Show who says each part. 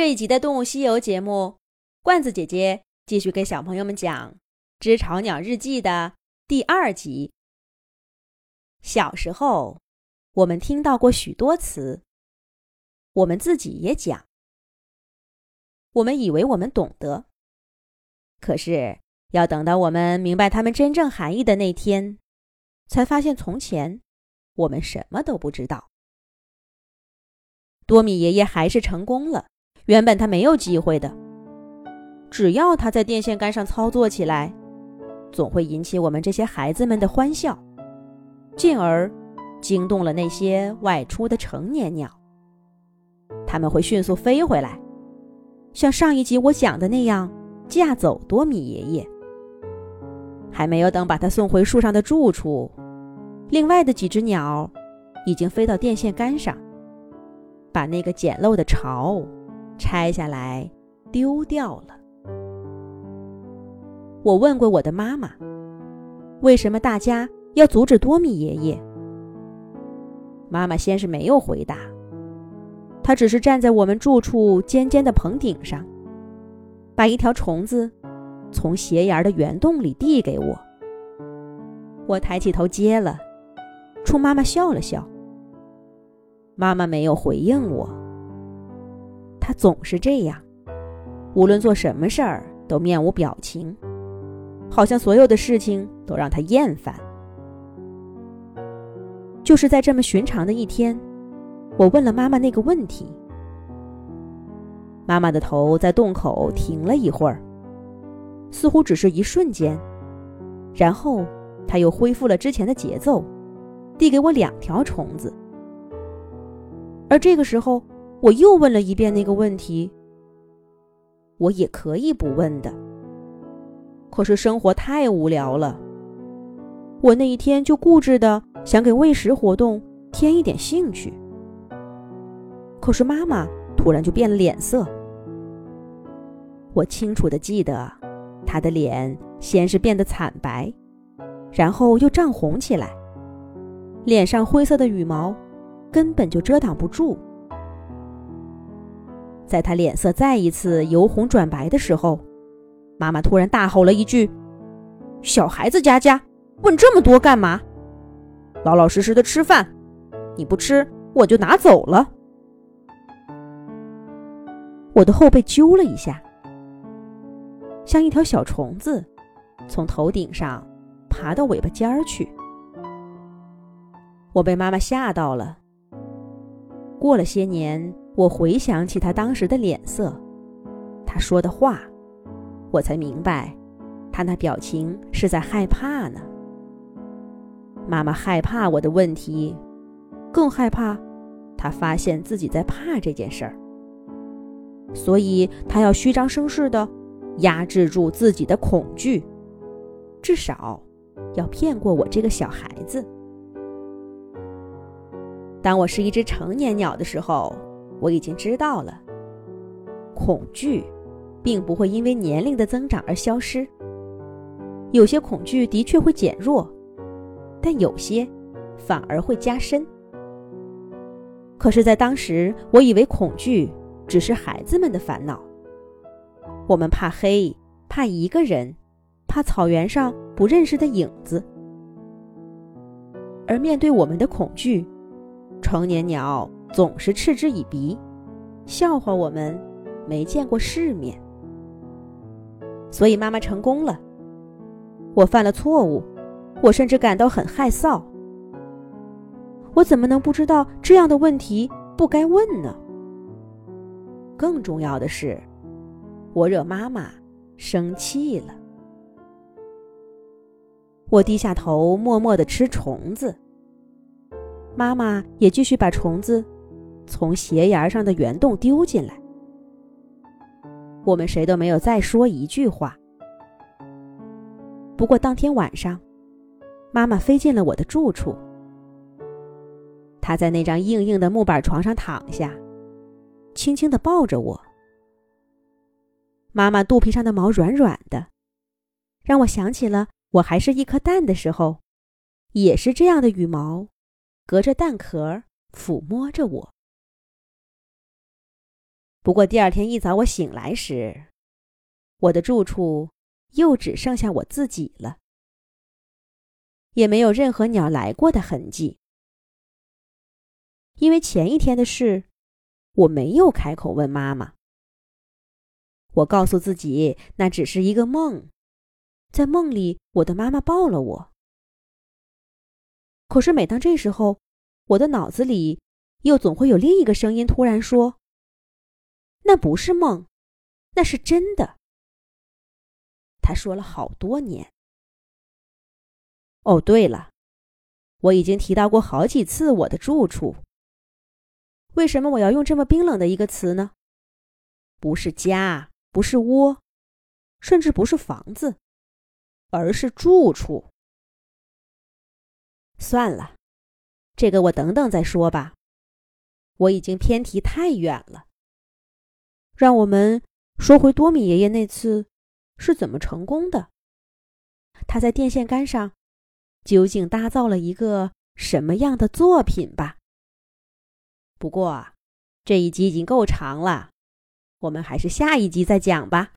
Speaker 1: 这一集的《动物西游》节目，罐子姐姐继续给小朋友们讲《知巢鸟日记》的第二集。小时候，我们听到过许多词，我们自己也讲，我们以为我们懂得，可是要等到我们明白它们真正含义的那天，才发现从前我们什么都不知道。多米爷爷还是成功了。原本他没有机会的，只要他在电线杆上操作起来，总会引起我们这些孩子们的欢笑，进而惊动了那些外出的成年鸟。他们会迅速飞回来，像上一集我讲的那样架走多米爷爷。还没有等把他送回树上的住处，另外的几只鸟已经飞到电线杆上，把那个简陋的巢。拆下来，丢掉了。我问过我的妈妈，为什么大家要阻止多米爷爷？妈妈先是没有回答，她只是站在我们住处尖尖的棚顶上，把一条虫子从斜沿的圆洞里递给我。我抬起头接了，冲妈妈笑了笑。妈妈没有回应我。他总是这样，无论做什么事儿都面无表情，好像所有的事情都让他厌烦。就是在这么寻常的一天，我问了妈妈那个问题。妈妈的头在洞口停了一会儿，似乎只是一瞬间，然后她又恢复了之前的节奏，递给我两条虫子。而这个时候。我又问了一遍那个问题。我也可以不问的，可是生活太无聊了。我那一天就固执的想给喂食活动添一点兴趣。可是妈妈突然就变了脸色。我清楚的记得，她的脸先是变得惨白，然后又涨红起来，脸上灰色的羽毛根本就遮挡不住。在他脸色再一次由红转白的时候，妈妈突然大吼了一句：“小孩子家家，问这么多干嘛？老老实实的吃饭，你不吃我就拿走了。”我的后背揪了一下，像一条小虫子从头顶上爬到尾巴尖儿去。我被妈妈吓到了。过了些年。我回想起他当时的脸色，他说的话，我才明白，他那表情是在害怕呢。妈妈害怕我的问题，更害怕他发现自己在怕这件事儿，所以他要虚张声势的压制住自己的恐惧，至少要骗过我这个小孩子。当我是一只成年鸟的时候。我已经知道了，恐惧并不会因为年龄的增长而消失。有些恐惧的确会减弱，但有些反而会加深。可是，在当时，我以为恐惧只是孩子们的烦恼。我们怕黑，怕一个人，怕草原上不认识的影子。而面对我们的恐惧，成年鸟。总是嗤之以鼻，笑话我们没见过世面。所以妈妈成功了，我犯了错误，我甚至感到很害臊。我怎么能不知道这样的问题不该问呢？更重要的是，我惹妈妈生气了。我低下头，默默的吃虫子。妈妈也继续把虫子。从斜沿上的圆洞丢进来，我们谁都没有再说一句话。不过当天晚上，妈妈飞进了我的住处。她在那张硬硬的木板床上躺下，轻轻的抱着我。妈妈肚皮上的毛软软的，让我想起了我还是一颗蛋的时候，也是这样的羽毛，隔着蛋壳抚摸着我。不过第二天一早我醒来时，我的住处又只剩下我自己了，也没有任何鸟来过的痕迹。因为前一天的事，我没有开口问妈妈。我告诉自己那只是一个梦，在梦里我的妈妈抱了我。可是每当这时候，我的脑子里又总会有另一个声音突然说：“那不是梦，那是真的。”他说了好多年。哦，对了，我已经提到过好几次我的住处。为什么我要用这么冰冷的一个词呢？不是家，不是窝，甚至不是房子，而是住处。算了，这个我等等再说吧。我已经偏题太远了。让我们说回多米爷爷那次是怎么成功的。他在电线杆上究竟搭造了一个什么样的作品吧？不过这一集已经够长了，我们还是下一集再讲吧。